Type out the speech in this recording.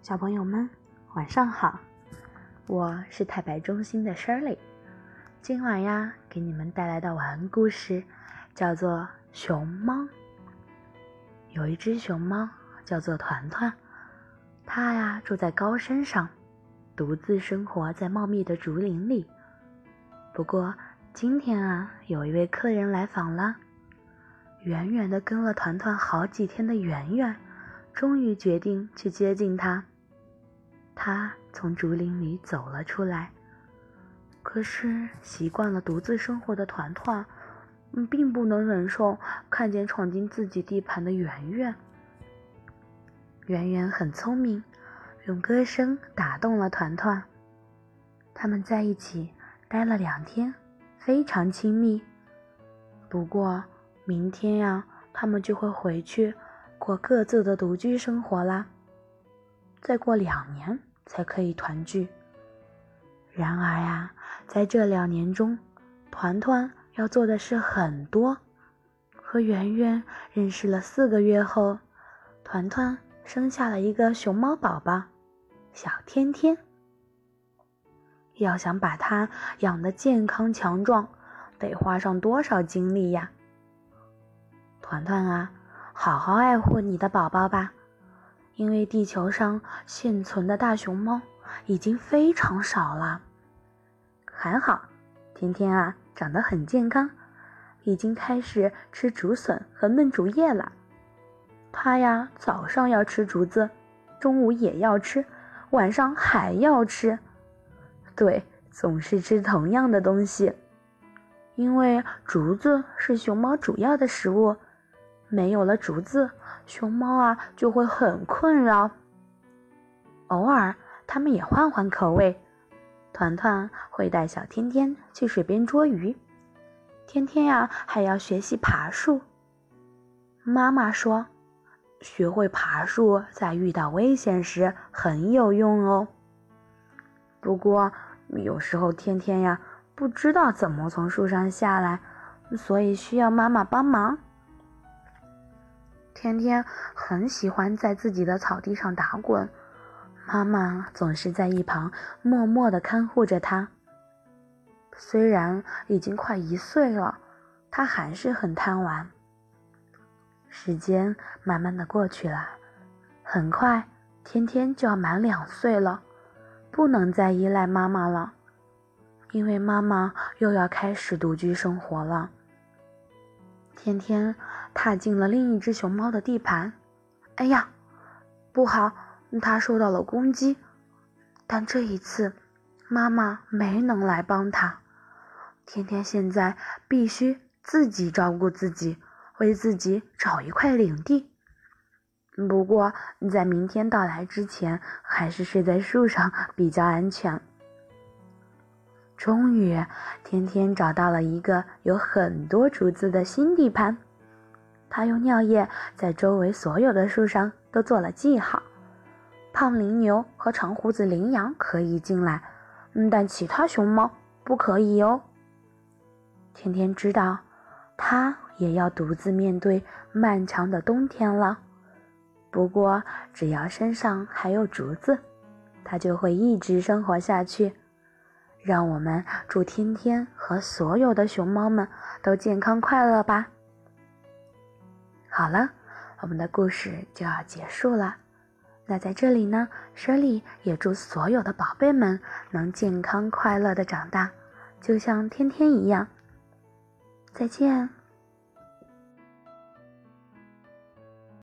小朋友们，晚上好！我是太白中心的 Shirley，今晚呀，给你们带来的晚安故事叫做《熊猫》。有一只熊猫叫做团团，它呀住在高山上，独自生活在茂密的竹林里。不过今天啊，有一位客人来访了，远远的跟了团团好几天的圆圆。终于决定去接近他。他从竹林里走了出来，可是习惯了独自生活的团团，并不能忍受看见闯进自己地盘的圆圆。圆圆很聪明，用歌声打动了团团。他们在一起待了两天，非常亲密。不过明天呀，他们就会回去。过各自的独居生活啦。再过两年才可以团聚。然而呀，在这两年中，团团要做的事很多。和圆圆认识了四个月后，团团生下了一个熊猫宝宝，小天天。要想把它养得健康强壮，得花上多少精力呀？团团啊！好好爱护你的宝宝吧，因为地球上现存的大熊猫已经非常少了。还好，天天啊长得很健康，已经开始吃竹笋和嫩竹叶了。它呀早上要吃竹子，中午也要吃，晚上还要吃。对，总是吃同样的东西，因为竹子是熊猫主要的食物。没有了竹子，熊猫啊就会很困扰。偶尔，它们也换换口味。团团会带小天天去水边捉鱼，天天呀还要学习爬树。妈妈说，学会爬树在遇到危险时很有用哦。不过，有时候天天呀不知道怎么从树上下来，所以需要妈妈帮忙。天天很喜欢在自己的草地上打滚，妈妈总是在一旁默默地看护着他。虽然已经快一岁了，他还是很贪玩。时间慢慢的过去了，很快天天就要满两岁了，不能再依赖妈妈了，因为妈妈又要开始独居生活了。天天踏进了另一只熊猫的地盘，哎呀，不好，它受到了攻击。但这一次，妈妈没能来帮它。天天现在必须自己照顾自己，为自己找一块领地。不过，在明天到来之前，还是睡在树上比较安全。终于，天天找到了一个有很多竹子的新地盘。他用尿液在周围所有的树上都做了记号。胖羚牛和长胡子羚羊可以进来，但其他熊猫不可以哦。天天知道，他也要独自面对漫长的冬天了。不过，只要身上还有竹子，他就会一直生活下去。让我们祝天天和所有的熊猫们都健康快乐吧。好了，我们的故事就要结束了。那在这里呢，舍利也祝所有的宝贝们能健康快乐的长大，就像天天一样。再见。